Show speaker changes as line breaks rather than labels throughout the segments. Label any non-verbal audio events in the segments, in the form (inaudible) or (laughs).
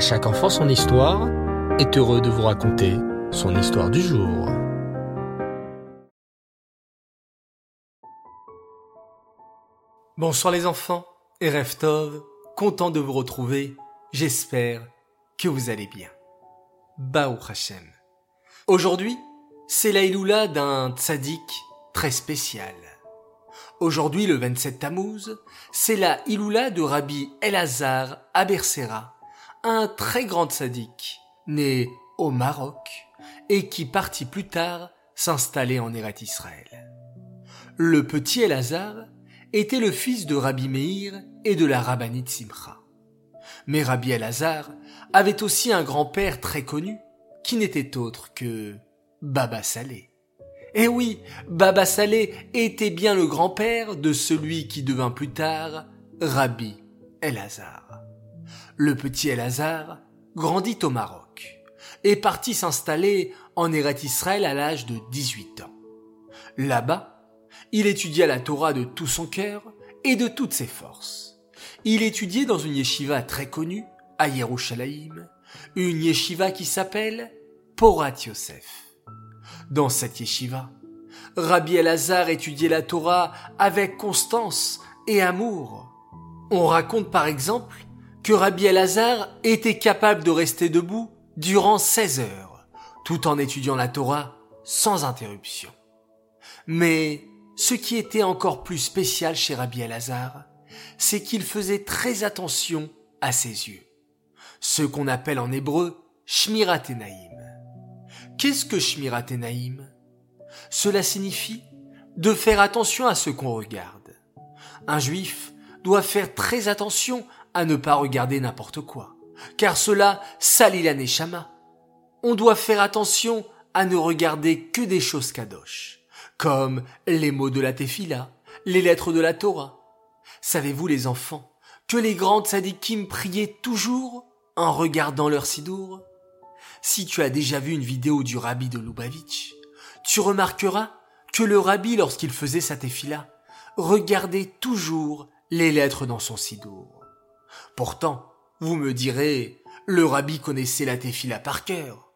Chaque enfant son histoire est heureux de vous raconter son histoire du jour.
Bonsoir les enfants et Reftov, content de vous retrouver, j'espère que vous allez bien. Baou Hashem. Aujourd'hui, c'est la d'un tzaddik très spécial. Aujourd'hui, le 27 Tammuz, c'est la Iloula de Rabbi Elazar Abersera, un très grand sadique, né au Maroc et qui partit plus tard s'installer en Eret Israël. Le petit Elazar était le fils de Rabbi Meir et de la rabbinite Simcha. Mais Rabbi Elazar avait aussi un grand-père très connu qui n'était autre que Baba Salé. Eh oui, Baba Salé était bien le grand-père de celui qui devint plus tard Rabbi Elazar le petit Elazar grandit au Maroc et partit s'installer en Eret Israël à l'âge de 18 ans. Là-bas, il étudia la Torah de tout son cœur et de toutes ses forces. Il étudiait dans une yeshiva très connue, à Yerushalayim, une yeshiva qui s'appelle Porat Yosef. Dans cette yeshiva, Rabbi Elazar étudiait la Torah avec constance et amour. On raconte par exemple que Rabbi Elazar était capable de rester debout durant 16 heures, tout en étudiant la Torah sans interruption. Mais ce qui était encore plus spécial chez Rabbi Elazar, c'est qu'il faisait très attention à ses yeux. Ce qu'on appelle en hébreu Shmirat Qu'est-ce que Shmirat Cela signifie de faire attention à ce qu'on regarde. Un juif doit faire très attention à ne pas regarder n'importe quoi, car cela salit la neshama. On doit faire attention à ne regarder que des choses kadosh, comme les mots de la tefila, les lettres de la Torah. Savez-vous les enfants que les grandes sadikim priaient toujours en regardant leur sidour? Si tu as déjà vu une vidéo du rabbi de Lubavitch, tu remarqueras que le rabbi, lorsqu'il faisait sa tefila, regardait toujours les lettres dans son sidour. Pourtant, vous me direz, le rabbi connaissait la tefila par cœur.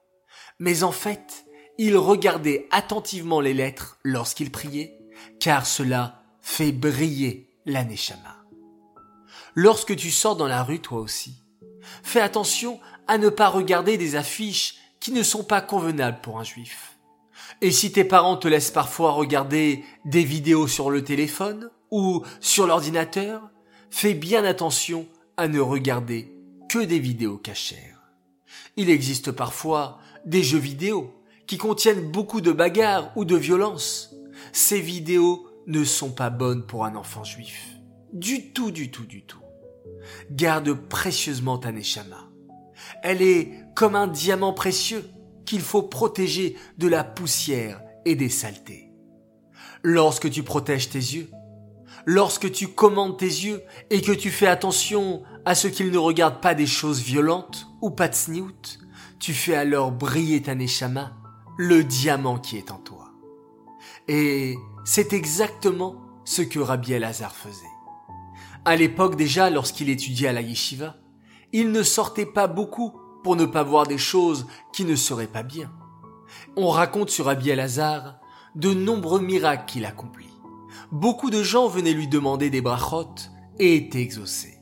Mais en fait, il regardait attentivement les lettres lorsqu'il priait, car cela fait briller la neshama. Lorsque tu sors dans la rue toi aussi, fais attention à ne pas regarder des affiches qui ne sont pas convenables pour un juif. Et si tes parents te laissent parfois regarder des vidéos sur le téléphone ou sur l'ordinateur, fais bien attention à ne regarder que des vidéos cachères. Il existe parfois des jeux vidéo qui contiennent beaucoup de bagarres ou de violence. Ces vidéos ne sont pas bonnes pour un enfant juif. Du tout, du tout, du tout. Garde précieusement ta neshama. Elle est comme un diamant précieux qu'il faut protéger de la poussière et des saletés. Lorsque tu protèges tes yeux, lorsque tu commandes tes yeux et que tu fais attention à ce qu'ils ne regardent pas des choses violentes ou pas de sniout, tu fais alors briller ta neshama, le diamant qui est en toi. Et c'est exactement ce que Rabbi Elazar faisait. À l'époque déjà, lorsqu'il étudiait la yeshiva, il ne sortait pas beaucoup pour ne pas voir des choses qui ne seraient pas bien. On raconte sur Rabbi Elazar de nombreux miracles qu'il accomplit. Beaucoup de gens venaient lui demander des brachot et étaient exaucés.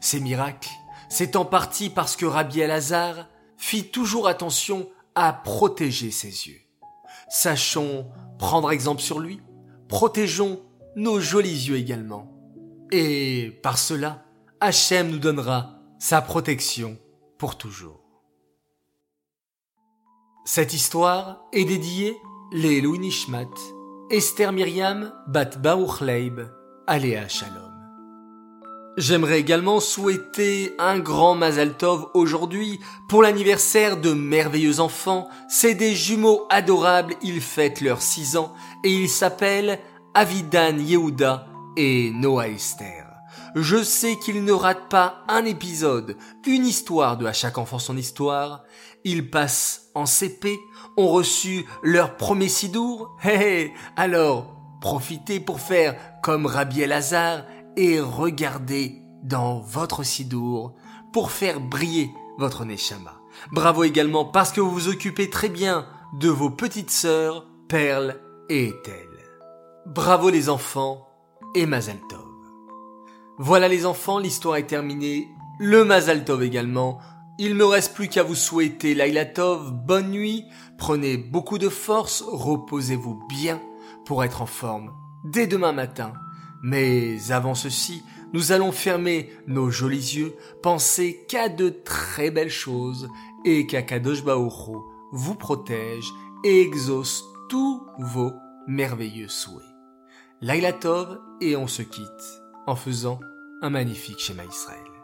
Ces miracles, c'est en partie parce que Rabbi Elazar fit toujours attention à protéger ses yeux. Sachons prendre exemple sur lui, protégeons nos jolis yeux également. Et par cela, Hachem nous donnera sa protection pour toujours. Cette histoire est dédiée les Louis Nishmat Esther Myriam Bat Baruch Leib, Aléa Shalom. J'aimerais également souhaiter un grand Mazal Tov aujourd'hui pour l'anniversaire de merveilleux enfants. C'est des jumeaux adorables, ils fêtent leurs 6 ans et ils s'appellent Avidan Yehuda et Noah Esther. Je sais qu'ils ne ratent pas un épisode, une histoire de À chaque enfant son histoire. Ils passent en CP, ont reçu leur premier sidour. (laughs) Hé alors, profitez pour faire comme Rabbi Elazar et regardez dans votre sidour pour faire briller votre Neshama. Bravo également parce que vous vous occupez très bien de vos petites sœurs, Perle et Ethel. Bravo les enfants et Mazal Tov. Voilà les enfants, l'histoire est terminée. Le Mazal Tov également. Il me reste plus qu'à vous souhaiter Laila Tov, bonne nuit, prenez beaucoup de force, reposez-vous bien pour être en forme dès demain matin. Mais avant ceci, nous allons fermer nos jolis yeux, penser qu'à de très belles choses et qu'Akadosh Baoru vous protège et exauce tous vos merveilleux souhaits. Laila Tov et on se quitte en faisant un magnifique schéma Israël.